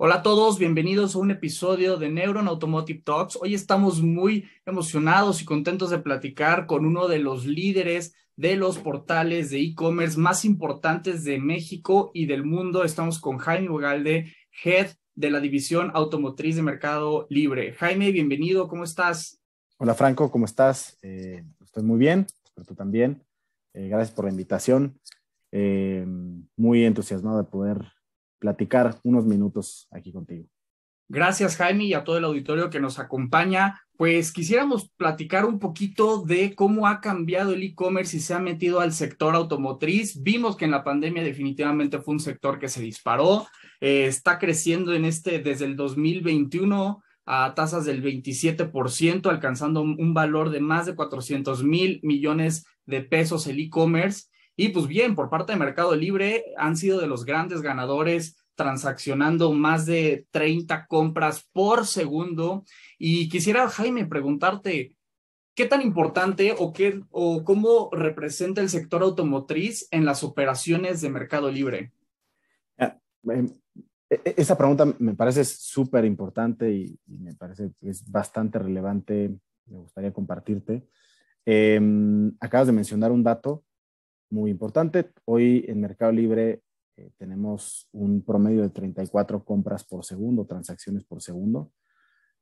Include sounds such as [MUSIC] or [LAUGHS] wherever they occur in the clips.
Hola a todos, bienvenidos a un episodio de Neuron Automotive Talks. Hoy estamos muy emocionados y contentos de platicar con uno de los líderes de los portales de e-commerce más importantes de México y del mundo. Estamos con Jaime Ugalde, Head de la División Automotriz de Mercado Libre. Jaime, bienvenido, ¿cómo estás? Hola Franco, ¿cómo estás? Eh, estoy muy bien, espero tú también. Eh, gracias por la invitación. Eh, muy entusiasmado de poder platicar unos minutos aquí contigo. Gracias, Jaime, y a todo el auditorio que nos acompaña. Pues quisiéramos platicar un poquito de cómo ha cambiado el e-commerce y se ha metido al sector automotriz. Vimos que en la pandemia definitivamente fue un sector que se disparó. Eh, está creciendo en este desde el 2021 a tasas del 27%, alcanzando un valor de más de 400 mil millones de pesos el e-commerce. Y pues bien, por parte de Mercado Libre han sido de los grandes ganadores transaccionando más de 30 compras por segundo. Y quisiera, Jaime, preguntarte, ¿qué tan importante o, qué, o cómo representa el sector automotriz en las operaciones de Mercado Libre? Ah, em, e, e, esa pregunta me parece súper importante y, me parece que es bastante relevante. Me gustaría compartirte. Em, acabas de mencionar un dato muy importante. Hoy en Mercado Libre eh, tenemos un promedio de 34 compras por segundo, transacciones por segundo,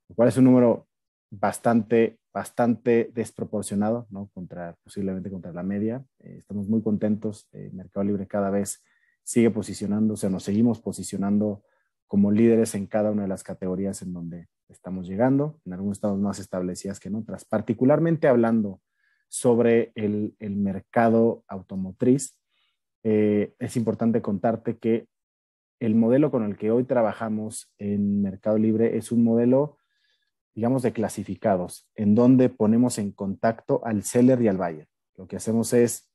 lo cual es un número bastante, bastante desproporcionado, ¿no? Contra, posiblemente contra la media. Eh, estamos muy contentos. Eh, Mercado Libre cada vez sigue posicionándose, nos seguimos posicionando como líderes en cada una de las categorías en donde estamos llegando. En algunos estamos más establecidas que en otras. Particularmente hablando sobre el, mercado automotriz, eh, es importante contarte que el modelo con el que hoy trabajamos en Mercado Libre es un modelo, digamos, de clasificados, en donde ponemos en contacto al seller y al buyer. Lo que hacemos es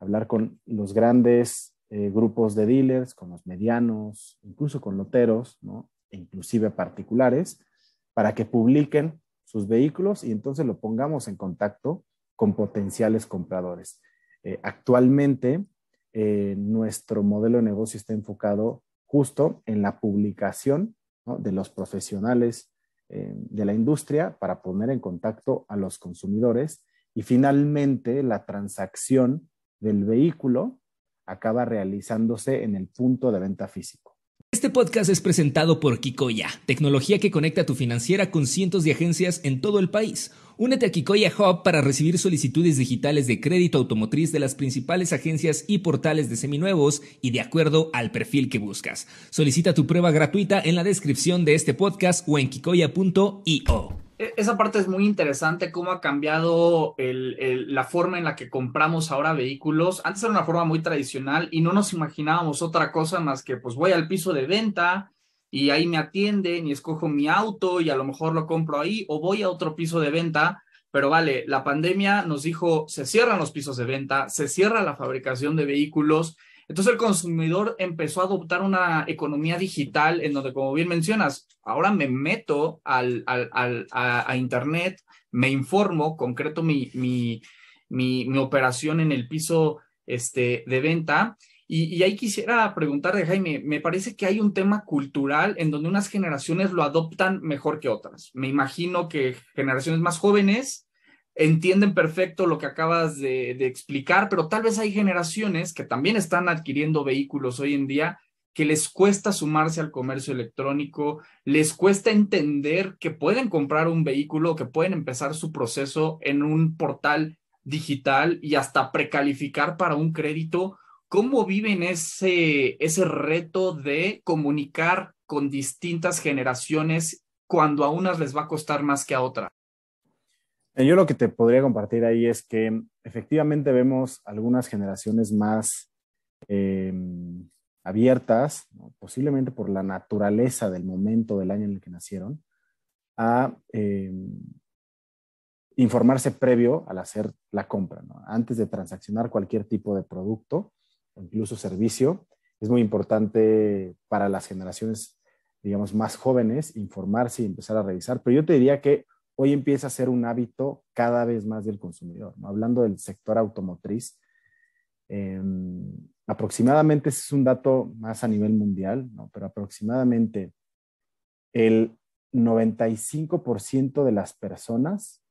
hablar con los grandes eh, grupos de dealers, con los medianos, incluso con loteros, ¿no? e inclusive particulares, para que publiquen sus vehículos y entonces lo pongamos en contacto con potenciales compradores. Eh, actualmente, eh, nuestro modelo de negocio está enfocado justo en la publicación de los profesionales eh, de la industria para poner en contacto a los consumidores y finalmente la transacción del vehículo acaba realizándose en el punto de venta físico. Este podcast es presentado por Kikoya, tecnología que conecta tu financiera con cientos de agencias en todo el país. Únete a Kikoya Hub para recibir solicitudes digitales de crédito automotriz de las principales agencias y portales de seminuevos y de acuerdo al perfil que buscas. Solicita tu prueba gratuita en la descripción de este podcast o en kikoya.io. E, esa parte es muy interesante, cómo ha cambiado la forma en la que compramos ahora vehículos. Antes era una forma muy tradicional y no nos imaginábamos otra cosa más que pues voy al piso de venta y ahí me atienden y escojo mi auto y a lo mejor lo compro ahí o voy a otro piso de venta. Pero vale, la pandemia nos dijo, se cierran los pisos de venta, se cierra la fabricación de vehículos entonces el consumidor empezó a adoptar una economía digital en donde, como bien mencionas, ahora me meto al, al, a, Internet, me informo, concreto mi, mi, mi, operación en el piso este, de venta. Y, y, ahí quisiera preguntarle, Jaime, me parece que hay un tema cultural en donde unas generaciones lo adoptan mejor que otras. Me imagino que generaciones más jóvenes entienden perfecto lo que acabas de, explicar, pero tal vez hay generaciones que también están adquiriendo vehículos hoy en día que les cuesta sumarse al comercio electrónico, les cuesta entender que pueden comprar un vehículo, que pueden empezar su proceso en un portal digital y hasta precalificar para un crédito. ¿Cómo viven ese, ese reto de comunicar con distintas generaciones cuando a unas les va a costar más que a otras? Eh, yo lo que te podría compartir ahí es que efectivamente vemos algunas generaciones más, em, abiertas, posiblemente por la naturaleza del momento del año en el que nacieron, a em, informarse previo al hacer la compra. Antes de transaccionar cualquier tipo de producto incluso servicio, es muy importante para las generaciones, digamos, más jóvenes informarse y empezar a revisar. Pero yo te diría que hoy empieza a ser un hábito cada vez más del consumidor. Hablando del sector automotriz, em, aproximadamente, ese es un dato más a nivel mundial, pero aproximadamente el 95% de las personas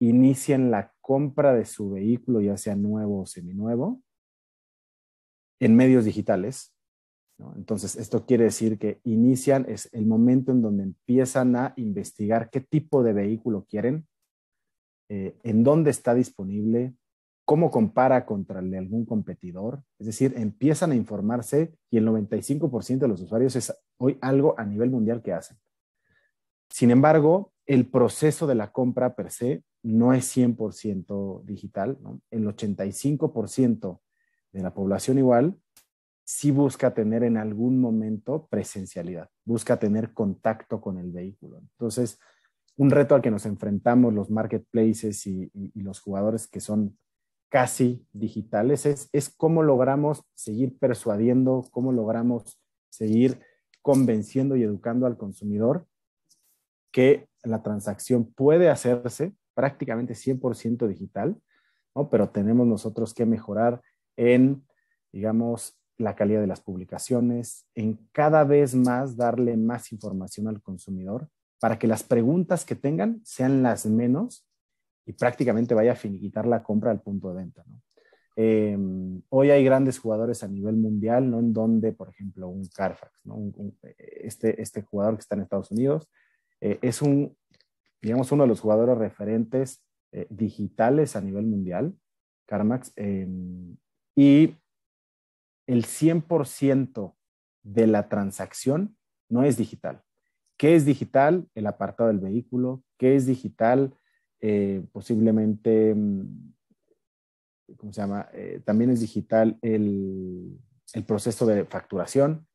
inician la compra de su vehículo, ya sea nuevo o seminuevo, en medios digitales. Entonces, esto quiere decir que inician, es el momento en donde empiezan a investigar qué tipo de vehículo quieren, eh, en dónde está disponible, cómo compara contra el de algún competidor. Es decir, empiezan a informarse y el 95% de los usuarios es hoy algo a nivel mundial que hacen. Sin embargo, el proceso de la compra per se no es 100% digital. El 85% de la población igual sí busca tener en algún momento presencialidad, busca tener contacto con el vehículo. Entonces, un reto al que nos enfrentamos los marketplaces y, los jugadores que son casi digitales es, es cómo logramos seguir persuadiendo, cómo logramos seguir convenciendo y educando al consumidor que la transacción puede hacerse prácticamente 100% digital, ¿no? pero tenemos nosotros que mejorar en, digamos, la calidad de las publicaciones, en cada vez más darle más información al consumidor para que las preguntas que tengan sean las menos y prácticamente vaya a finiquitar la compra al punto de venta. Em, hoy hay grandes jugadores a nivel mundial, ¿no? En donde, por ejemplo, un Carfax, este, este jugador que está en Estados Unidos eh, es un, digamos, uno de los jugadores referentes eh, digitales a nivel mundial, CarMax, em, y el 100% de la transacción no es digital. ¿Qué es digital? El apartado del vehículo. ¿Qué es digital? Eh, posiblemente, mm, ¿cómo se llama? Eh, también es digital el, proceso de facturación.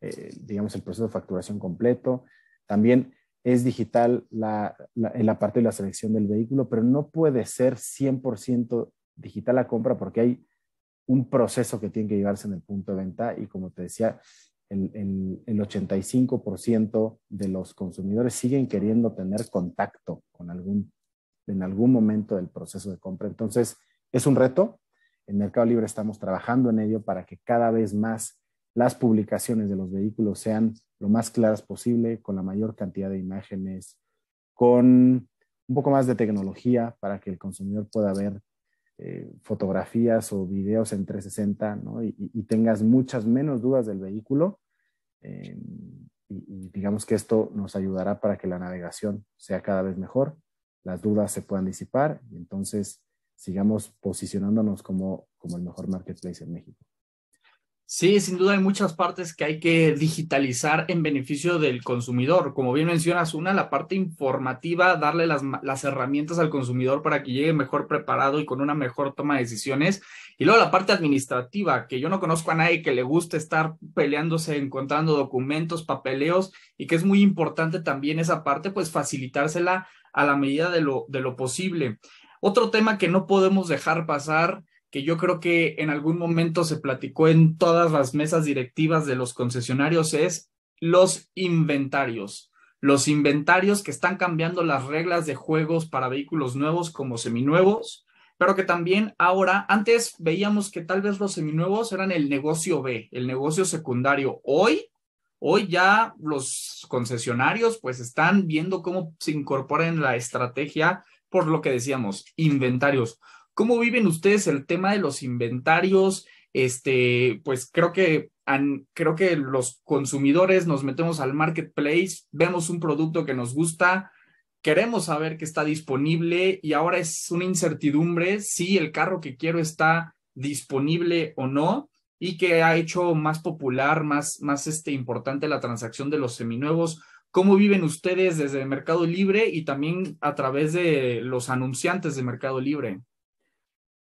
Eh, digamos el proceso de facturación completo. También es digital la, la, parte de la selección del vehículo, pero no puede ser 100% digital la compra porque hay un proceso que tiene que llevarse en el punto de venta y como te decía, el, el, 85% de los consumidores siguen queriendo tener contacto con algún, en algún momento del proceso de compra. Entonces, es un reto. En Mercado Libre estamos trabajando en ello para que cada vez más las publicaciones de los vehículos sean lo más claras posible, con la mayor cantidad de imágenes, con un poco más de tecnología para que el consumidor pueda ver eh, fotografías o videos en 360 ¿no? y, tengas muchas menos dudas del vehículo. Eh, y, digamos que esto nos ayudará para que la navegación sea cada vez mejor, las dudas se puedan disipar y entonces sigamos posicionándonos como, como el mejor marketplace en México. Sí, sin duda hay muchas partes que hay que digitalizar en beneficio del consumidor. Como bien mencionas, una, la parte informativa, darle las, las, herramientas al consumidor para que llegue mejor preparado y con una mejor toma de decisiones. Y luego la parte administrativa, que yo no conozco a nadie que le guste estar peleándose, encontrando documentos, papeleos, y que es muy importante también esa parte, pues facilitársela a la medida de lo, de lo posible. Otro tema que no podemos dejar pasar que yo creo que en algún momento se platicó en todas las mesas directivas de los concesionarios es los inventarios. Los inventarios que están cambiando las reglas de juegos para vehículos nuevos como seminuevos, pero que también ahora, antes veíamos que tal vez los seminuevos eran el negocio B, el negocio secundario. Hoy, hoy ya los concesionarios pues están viendo cómo se incorpora en la estrategia por lo que decíamos, inventarios. ¿Cómo viven ustedes el tema de los inventarios? Este, pues creo que creo que los consumidores nos metemos al marketplace, vemos un producto que nos gusta, queremos saber que está disponible y ahora es una incertidumbre si el carro que quiero está disponible o no y que ha hecho más popular, más, más este, importante la transacción de los seminuevos. ¿Cómo viven ustedes desde Mercado Libre y también a través de los anunciantes de Mercado Libre?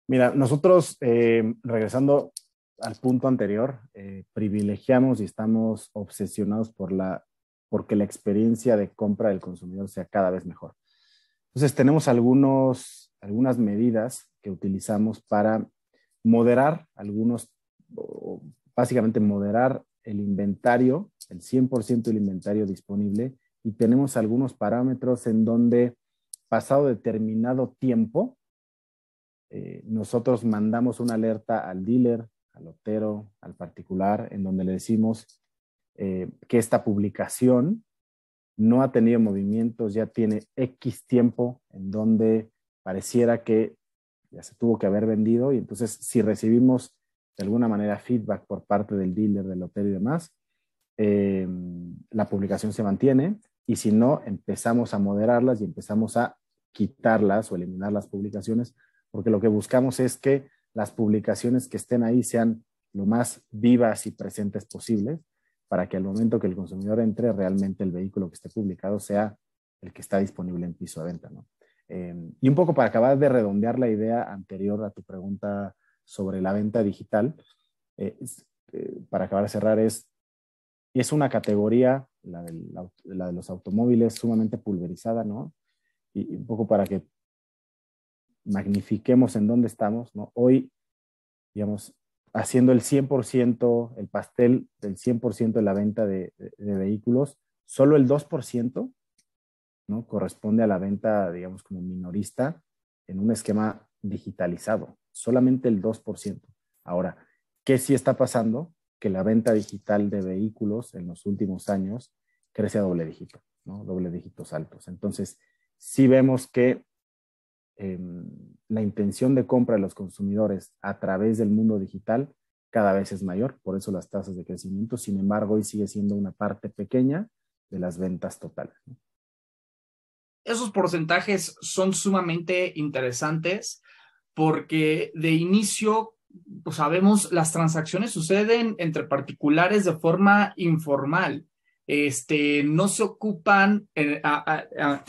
Mira, nosotros, eh, regresando al punto anterior, eh, privilegiamos y estamos obsesionados por la, porque la experiencia de compra del consumidor sea cada vez mejor. Entonces, tenemos algunos, algunas medidas que utilizamos para moderar algunos, básicamente moderar el inventario, el 100% del inventario disponible, y tenemos algunos parámetros en donde, pasado determinado tiempo, eh, nosotros mandamos una alerta al dealer, al lotero, al particular, en donde le decimos eh, que esta publicación no ha tenido movimientos, ya tiene X tiempo en donde pareciera que ya se tuvo que haber vendido y entonces si recibimos de alguna manera feedback por parte del dealer, del lotero y demás, eh, la publicación se mantiene y si no, empezamos a moderarlas y empezamos a quitarlas o eliminar las publicaciones, porque lo que buscamos es que las publicaciones que estén ahí sean lo más vivas y presentes posibles para que al momento que el consumidor entre, realmente el vehículo que esté publicado sea el que está disponible en piso de venta. ¿no? Eh, y un poco para acabar de redondear la idea anterior a tu pregunta sobre la venta digital, eh, eh, para acabar de cerrar, es, es una categoría, la, la, de los automóviles, sumamente pulverizada, ¿no? Y, y un poco para que magnifiquemos en dónde estamos, ¿no? Hoy, digamos, haciendo el 100%, el pastel del 100% de la venta de, vehículos, solo el 2% ¿no? corresponde a la venta, digamos, como minorista en un esquema digitalizado, solamente el 2%. Ahora, ¿qué sí está pasando? Que la venta digital de vehículos en los últimos años crece a doble dígito, ¿no? doble dígitos altos. Entonces, sí vemos que Em, la intención de compra de los consumidores a través del mundo digital cada vez es mayor, por eso las tasas de crecimiento, sin embargo, hoy sigue siendo una parte pequeña de las ventas totales. Esos porcentajes son sumamente interesantes porque de inicio, pues sabemos, las transacciones suceden entre particulares de forma informal este, no se ocupan, eh,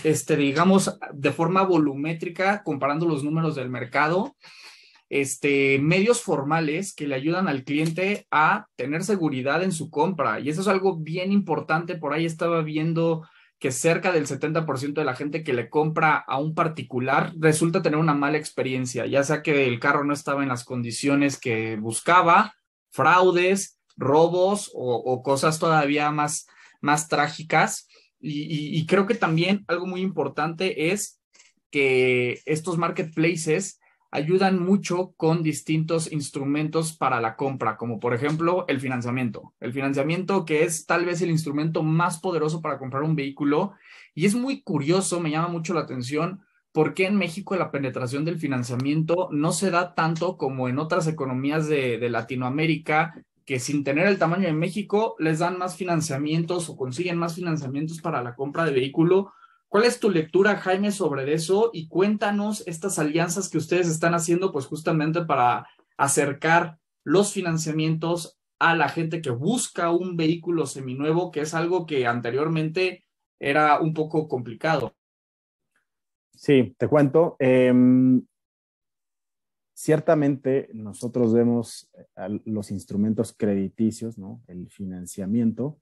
este, digamos, de forma volumétrica, comparando los números del mercado, este, medios formales que le ayudan al cliente a tener seguridad en su compra. Y eso es algo bien importante. Por ahí estaba viendo que cerca del 70% de la gente que le compra a un particular resulta tener una mala experiencia, ya sea que el carro no estaba en las condiciones que buscaba, fraudes, robos o cosas todavía más, más trágicas. Y, creo que también algo muy importante es que estos marketplaces ayudan mucho con distintos instrumentos para la compra, como por ejemplo el financiamiento. El financiamiento que es tal vez el instrumento más poderoso para comprar un vehículo. Y es muy curioso, me llama mucho la atención, por qué en México la penetración del financiamiento no se da tanto como en otras economías de, de Latinoamérica que sin tener el tamaño de México les dan más financiamientos o consiguen más financiamientos para la compra de vehículo. ¿Cuál es tu lectura, Jaime, sobre eso? Y cuéntanos estas alianzas que ustedes están haciendo, pues justamente para acercar los financiamientos a la gente que busca un vehículo seminuevo, que es algo que anteriormente era un poco complicado. Sí, te cuento. Em, Ciertamente nosotros vemos eh, los instrumentos crediticios, ¿no? el financiamiento,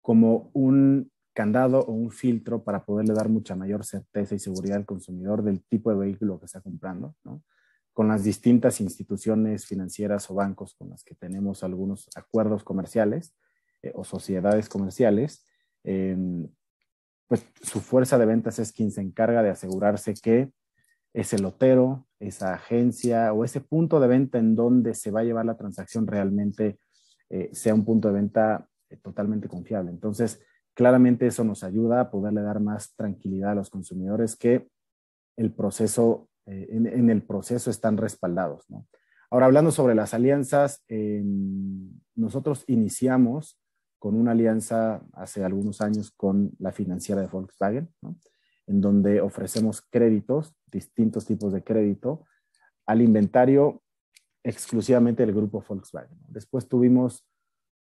como un candado o un filtro para poderle dar mucha mayor certeza y seguridad al consumidor del tipo de vehículo que está comprando, con las distintas instituciones financieras o bancos con las que tenemos algunos acuerdos comerciales eh, o sociedades comerciales, em, pues su fuerza de ventas es quien se encarga de asegurarse que ese lotero, esa agencia o ese punto de venta en donde se va a llevar la transacción realmente eh, sea un punto de venta eh, totalmente confiable. Entonces, claramente eso nos ayuda a poderle dar más tranquilidad a los consumidores que el proceso, eh, en, el proceso están respaldados. Ahora, hablando sobre las alianzas, nosotros iniciamos con una alianza hace algunos años con la financiera de Volkswagen. ¿no? En donde ofrecemos créditos, distintos tipos de crédito, al inventario exclusivamente del grupo Volkswagen. Después tuvimos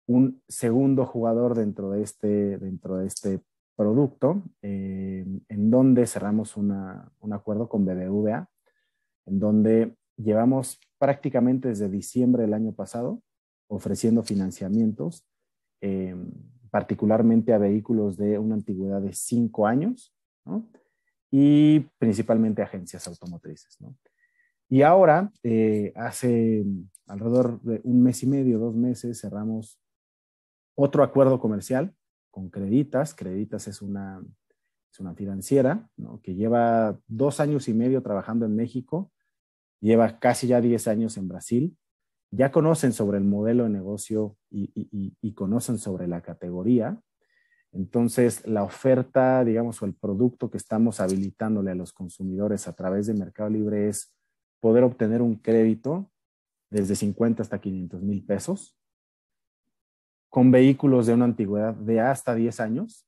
un segundo jugador dentro de este, dentro de este producto, eh, en donde cerramos un acuerdo con BBVA, en donde llevamos prácticamente desde diciembre del año pasado ofreciendo financiamientos, em, particularmente a vehículos de una antigüedad de cinco años, y principalmente agencias automotrices. Y ahora, eh, hace alrededor de un mes y medio, dos meses, cerramos otro acuerdo comercial con Creditas. Creditas es una, es una financiera que lleva dos años y medio trabajando en México, lleva casi ya diez años en Brasil. Ya conocen sobre el modelo de negocio y, conocen sobre la categoría. Entonces, la oferta, digamos, o el producto que estamos habilitándole a los consumidores a través de Mercado Libre es poder obtener un crédito desde 50 hasta 500 mil pesos con vehículos de una antigüedad de hasta 10 años,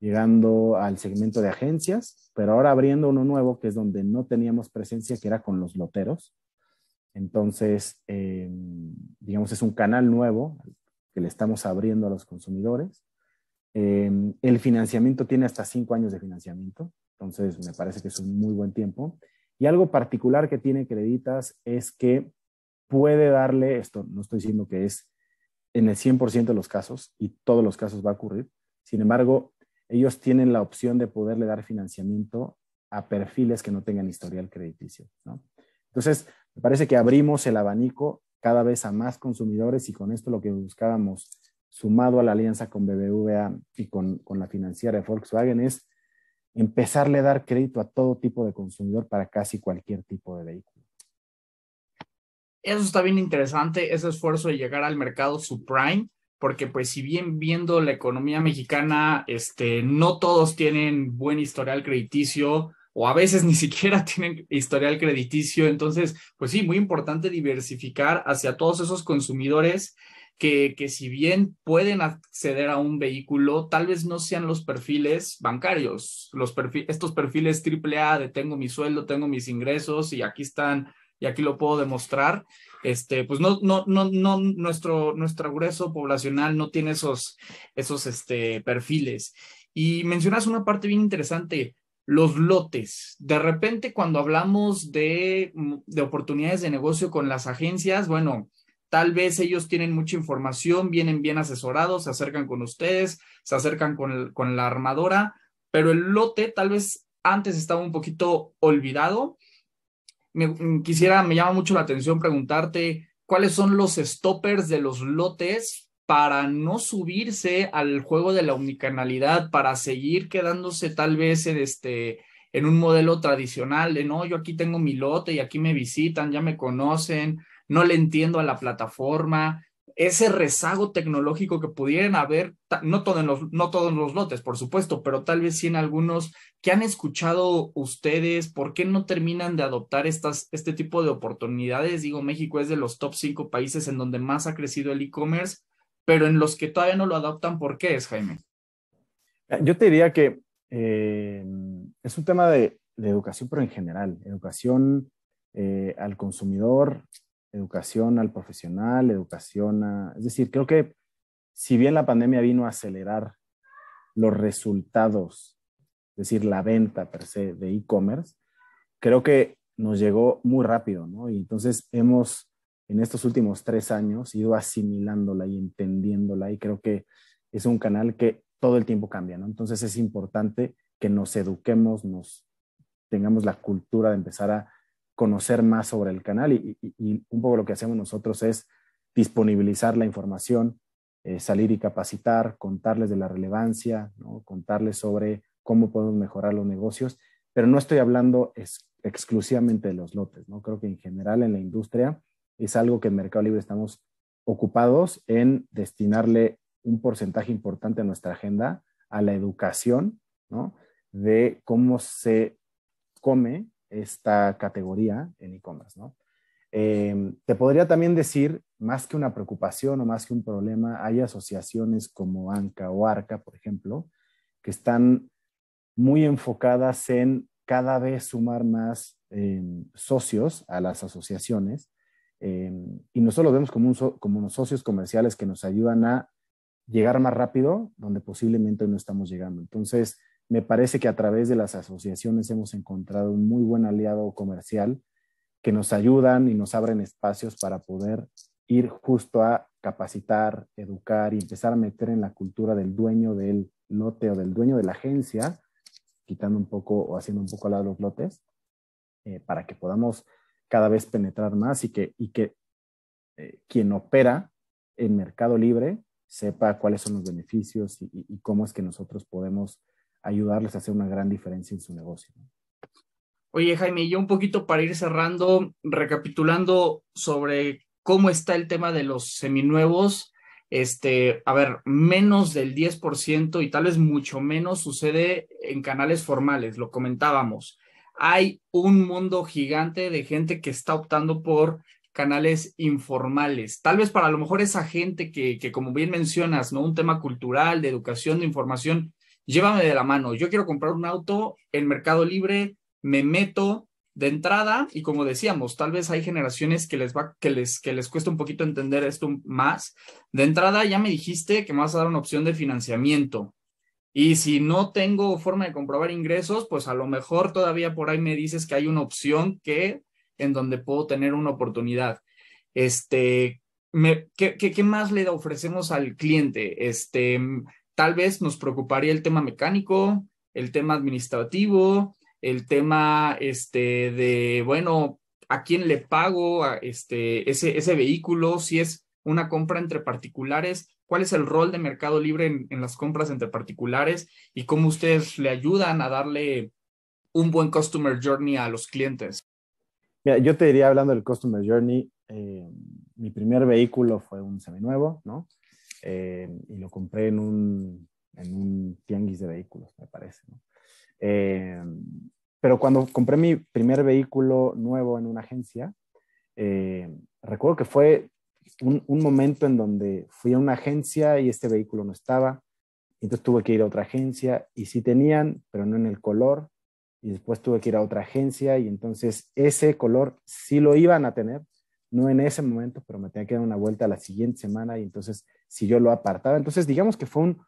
llegando al segmento de agencias, pero ahora abriendo uno nuevo que es donde no teníamos presencia, que era con los loteros. Entonces, em, digamos, es un canal nuevo que le estamos abriendo a los consumidores. Em, el financiamiento tiene hasta cinco años de financiamiento, entonces me parece que es un muy buen tiempo. Y algo particular que tiene Creditas es que puede darle, esto no estoy diciendo que es en el 100% de los casos y todos los casos va a ocurrir. Sin embargo, ellos tienen la opción de poderle dar financiamiento a perfiles que no tengan historial crediticio. Entonces, me parece que abrimos el abanico cada vez a más consumidores y con esto lo que buscábamos, sumado a la alianza con BBVA y con, con la financiera de Volkswagen, es empezarle a dar crédito a todo tipo de consumidor para casi cualquier tipo de vehículo. Eso está bien interesante, ese esfuerzo de llegar al mercado subprime, porque pues si bien viendo la economía mexicana, este, no todos tienen buen historial crediticio o a veces [LAUGHS] ni siquiera tienen historial crediticio, entonces pues sí, muy importante diversificar hacia todos esos consumidores que, que si bien pueden acceder a un vehículo, tal vez no sean los perfiles bancarios, los estos perfiles AAA de tengo mi sueldo, tengo mis ingresos y aquí están y aquí lo puedo demostrar, este, pues no, no, no, no, nuestro, nuestro grueso poblacional no tiene esos, esos este, perfiles. Y mencionas una parte bien interesante, los lotes. De repente, cuando hablamos de, de oportunidades de negocio con las agencias, bueno, tal vez ellos tienen mucha información, vienen bien asesorados, se acercan con ustedes, se acercan con, con la armadora, pero el lote tal vez antes estaba un poquito olvidado. Me, mm, quisiera, me llama mucho la atención preguntarte cuáles son los stoppers de los lotes para no subirse al juego de la omnicanalidad, para seguir quedándose tal vez en este en un modelo tradicional de no, yo aquí tengo mi lote y aquí me visitan, ya me conocen, no le entiendo a la plataforma, ese rezago tecnológico que pudieran haber, no, todo los, no todos los lotes, por supuesto, pero tal vez sí en algunos que han escuchado ustedes, ¿por qué no terminan de adoptar estas, este tipo de oportunidades? Digo, México es de los top cinco países en donde más ha crecido el e-commerce, pero en los que todavía no lo adoptan, ¿por qué es, Jaime? Yo te diría que eh, es un tema de, educación, pero en general, educación eh, al consumidor, educación al profesional, educación a... Es decir, creo que si bien la pandemia vino a acelerar los resultados, es decir, la venta per se de e-commerce, creo que nos llegó muy rápido, ¿no? Y entonces hemos, en estos últimos tres años, ido asimilándola y entendiéndola y creo que es un canal que todo el tiempo cambia, ¿no? Entonces es importante que nos eduquemos, nos tengamos la cultura de empezar a conocer más sobre el canal y, un poco lo que hacemos nosotros es disponibilizar la información, eh, salir y capacitar, contarles de la relevancia, contarles sobre cómo podemos mejorar los negocios, pero no estoy hablando exclusivamente de los lotes, ¿no? Creo que en general en la industria es algo que en Mercado Libre estamos ocupados en destinarle un porcentaje importante de nuestra agenda a la educación, ¿no? De cómo se come esta categoría en e-commerce, ¿no? Em, te podría también decir, más que una preocupación o más que un problema, hay asociaciones como ANCA o ARCA, por ejemplo, que están muy enfocadas en cada vez sumar más em, socios a las asociaciones em, y nosotros vemos como, como unos socios comerciales que nos ayudan a llegar más rápido donde posiblemente no estamos llegando. Entonces, me parece que a través de las asociaciones hemos encontrado un muy buen aliado comercial que nos ayudan y nos abren espacios para poder ir justo a capacitar, educar y empezar a meter en la cultura del dueño del lote o del dueño de la agencia, quitando un poco o haciendo un poco a lado los lotes, eh, para que podamos cada vez penetrar más y que, y que eh, quien opera en Mercado Libre sepa cuáles son los beneficios y, cómo es que nosotros podemos ayudarles a hacer una gran diferencia en su negocio. Oye, Jaime, yo un poquito para ir cerrando, recapitulando sobre cómo está el tema de los seminuevos, este, a ver, menos del 10% y tal vez mucho menos sucede en canales formales, lo comentábamos. Hay un mundo gigante de gente que está optando por canales informales. Tal vez para lo mejor esa gente que, que, como bien mencionas, ¿no? Un tema cultural, de educación, de información, llévame de la mano. Yo quiero comprar un auto en Mercado Libre, me meto de entrada y como decíamos, tal vez hay generaciones que les va, que les, que les cuesta un poquito entender esto más. De entrada ya me dijiste que me vas a dar una opción de financiamiento. Y si no tengo forma de comprobar ingresos, pues a lo mejor todavía por ahí me dices que hay una opción que en donde puedo tener una oportunidad. Este, ¿qué, qué, más le ofrecemos al cliente? Este, tal vez nos preocuparía el tema mecánico, el tema administrativo, el tema este, de, bueno, ¿a quién le pago este, ese, ese vehículo? Si es una compra entre particulares, ¿cuál es el rol de Mercado Libre en, en las compras entre particulares y cómo ustedes le ayudan a darle un buen customer journey a los clientes? Mira, yo te diría, hablando del Customer Journey, eh, mi primer vehículo fue un seminuevo, ¿no? Eh, y lo compré en un, en un tianguis de vehículos, me parece, ¿no? Eh, pero cuando compré mi primer vehículo nuevo en una agencia, recuerdo que fue un, un, momento en donde fui a una agencia y este vehículo no estaba. Entonces tuve que ir a otra agencia y sí tenían, pero no en el color, y después tuve que ir a otra agencia y entonces ese color sí lo iban a tener, no en ese momento, pero me tenía que dar una vuelta la siguiente semana y entonces si yo lo apartaba, entonces digamos que fue un,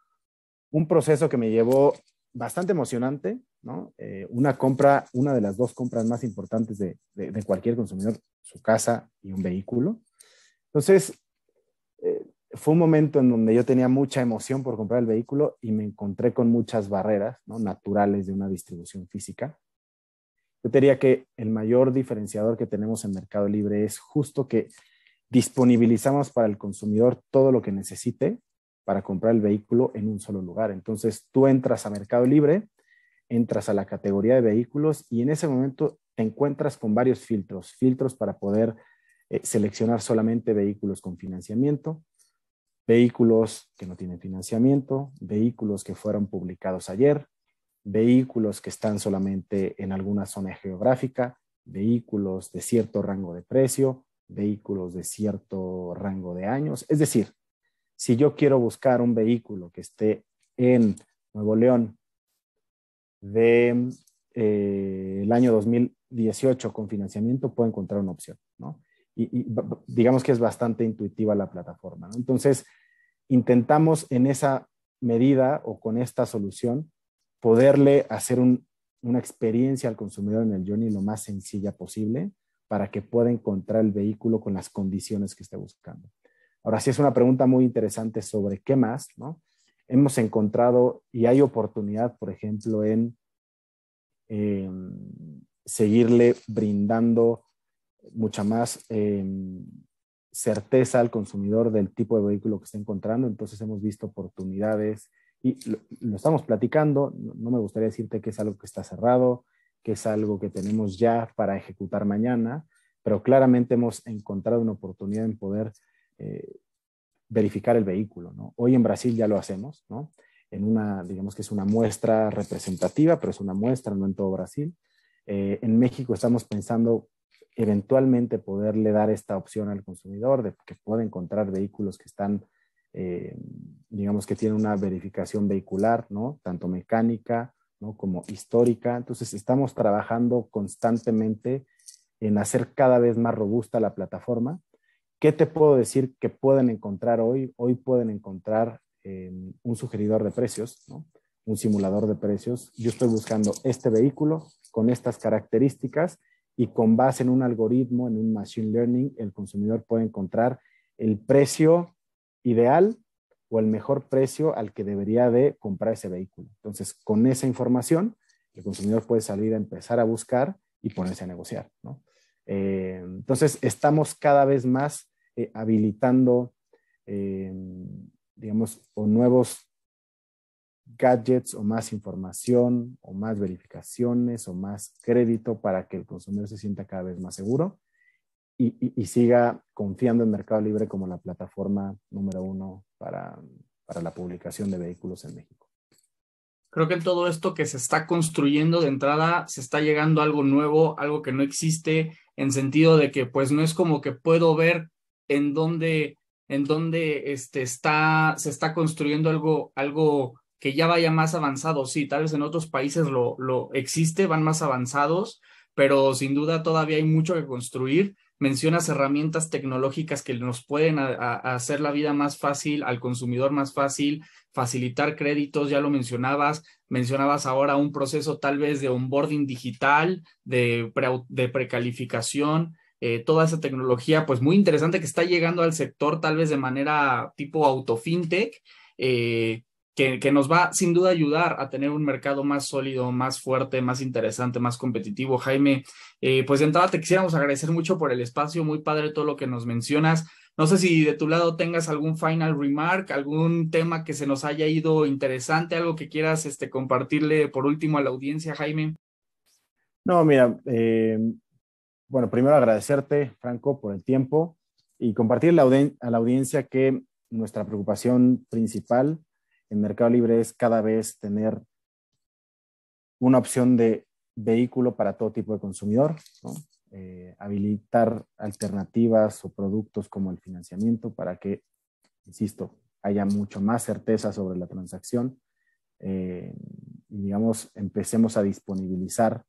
un proceso que me llevó bastante emocionante, ¿no? Eh, una compra, una de las dos compras más importantes de, de, cualquier consumidor, su casa y un vehículo. Entonces, eh, fue un momento en donde yo tenía mucha emoción por comprar el vehículo y me encontré con muchas barreras ¿no? naturales de una distribución física. Yo diría que el mayor diferenciador que tenemos en Mercado Libre es justo que disponibilizamos para el consumidor todo lo que necesite para comprar el vehículo en un solo lugar. Entonces, tú entras a Mercado Libre, entras a la categoría de vehículos y en ese momento te encuentras con varios filtros, filtros para poder eh, seleccionar solamente vehículos con financiamiento, vehículos que no tienen financiamiento, vehículos que fueron publicados ayer, vehículos que están solamente en alguna zona geográfica, vehículos de cierto rango de precio, vehículos de cierto rango de años. Es decir, si yo quiero buscar un vehículo que esté en Nuevo León de eh, año 2018 con financiamiento, puedo encontrar una opción, ¿no? Y, digamos que es bastante intuitiva la plataforma. Entonces, intentamos en esa medida o con esta solución poderle hacer una experiencia al consumidor en el journey lo más sencilla posible para que pueda encontrar el vehículo con las condiciones que esté buscando. Ahora sí es una pregunta muy interesante sobre qué más, ¿no? Hemos encontrado y hay oportunidad, por ejemplo, en em, seguirle brindando mucha más em, certeza al consumidor del tipo de vehículo que está encontrando. Entonces hemos visto oportunidades y lo, estamos platicando. No, me gustaría decirte que es algo que está cerrado, que es algo que tenemos ya para ejecutar mañana, pero claramente hemos encontrado una oportunidad en poder eh, verificar el vehículo. ¿no? Hoy en Brasil ya lo hacemos, ¿no? En una, digamos que es una muestra representativa, pero es una muestra, no en todo Brasil. Eh, en México estamos pensando eventualmente poderle dar esta opción al consumidor de que pueda encontrar vehículos que están, eh, digamos que tienen una verificación vehicular, ¿no? Tanto mecánica, ¿no? Como histórica. Entonces, estamos trabajando constantemente en hacer cada vez más robusta la plataforma. ¿Qué te puedo decir que pueden encontrar hoy? Hoy pueden encontrar eh, un sugeridor de precios, ¿no? un simulador de precios. Yo estoy buscando este vehículo con estas características y con base en un algoritmo, en un machine learning, el consumidor puede encontrar el precio ideal o el mejor precio al que debería de comprar ese vehículo. Entonces, con esa información, el consumidor puede salir a empezar a buscar y ponerse a negociar. Eh, entonces, estamos cada vez más eh, habilitando, eh, digamos, nuevos gadgets o más información o más verificaciones o más crédito para que el consumidor se sienta cada vez más seguro y, siga confiando en Mercado Libre como la plataforma número uno para, para la publicación de vehículos en México. Creo que en todo esto que se está construyendo de entrada se está llegando a algo nuevo, algo que no existe, en sentido de que pues no es como que puedo ver en dónde, en dónde este, está, se está construyendo algo, algo que ya vaya más avanzado. Sí, tal vez en otros países lo, lo existe, van más avanzados, pero sin duda todavía hay mucho que construir mencionas herramientas tecnológicas que nos pueden hacer la vida más fácil, al consumidor más fácil, facilitar créditos, ya lo mencionabas, mencionabas ahora un proceso tal vez de onboarding digital, de, de precalificación, eh, toda esa tecnología, pues muy interesante que está llegando al sector tal vez de manera tipo autofintech. Eh, que, nos va sin duda ayudar a tener un mercado más sólido, más fuerte, más interesante, más competitivo. Jaime, eh, pues de entrada te quisiéramos agradecer mucho por el espacio, muy padre todo lo que nos mencionas. No sé si de tu lado tengas algún final remark, algún tema que se nos haya ido interesante, algo que quieras este, compartirle por último a la audiencia, Jaime. No, mira, eh, bueno, primero agradecerte, Franco, por el tiempo y compartir a la audiencia que nuestra preocupación principal en Mercado Libre es cada vez tener una opción de vehículo para todo tipo de consumidor, eh, habilitar alternativas o productos como el financiamiento para que, insisto, haya mucho más certeza sobre la transacción eh, y, digamos, empecemos a disponibilizar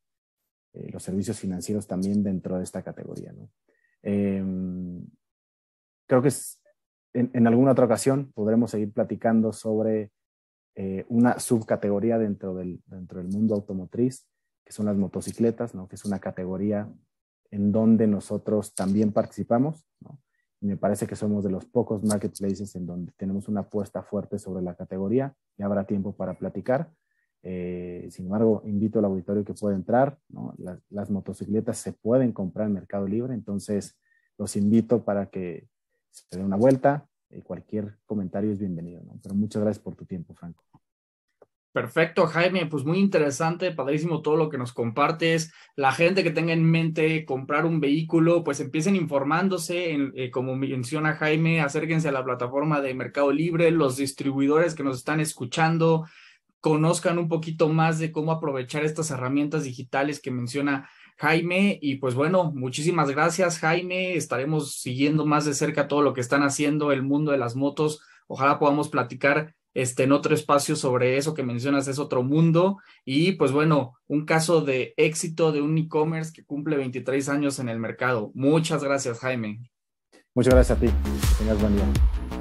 eh, los servicios financieros también dentro de esta categoría. Em, creo que es, en, alguna otra ocasión podremos seguir platicando sobre eh, una subcategoría dentro del, dentro del mundo automotriz, que son las motocicletas, ¿no? que es una categoría en donde nosotros también participamos. Me parece que somos de los pocos marketplaces en donde tenemos una apuesta fuerte sobre la categoría y habrá tiempo para platicar. Eh, sin embargo, invito al auditorio que pueda entrar. Las, motocicletas se pueden comprar en Mercado Libre, entonces los invito para que se den una vuelta. cualquier comentario es bienvenido. ¿no? Pero muchas gracias por tu tiempo, Franco. Perfecto, Jaime, pues muy interesante, padrísimo todo lo que nos compartes. La gente que tenga en mente comprar un vehículo, pues empiecen informándose, eh, como menciona Jaime, acérquense a la plataforma de Mercado Libre, los distribuidores que nos están escuchando, conozcan un poquito más de cómo aprovechar estas herramientas digitales que menciona Jaime. Y pues bueno, muchísimas gracias, Jaime. Estaremos siguiendo más de cerca todo lo que están haciendo el mundo de las motos. Ojalá podamos platicar este, en otro espacio sobre eso que mencionas, es otro mundo. Y pues bueno, un caso de éxito de un e-commerce que cumple 23 años en el mercado. Muchas gracias, Jaime. Muchas gracias a ti. Que buen día.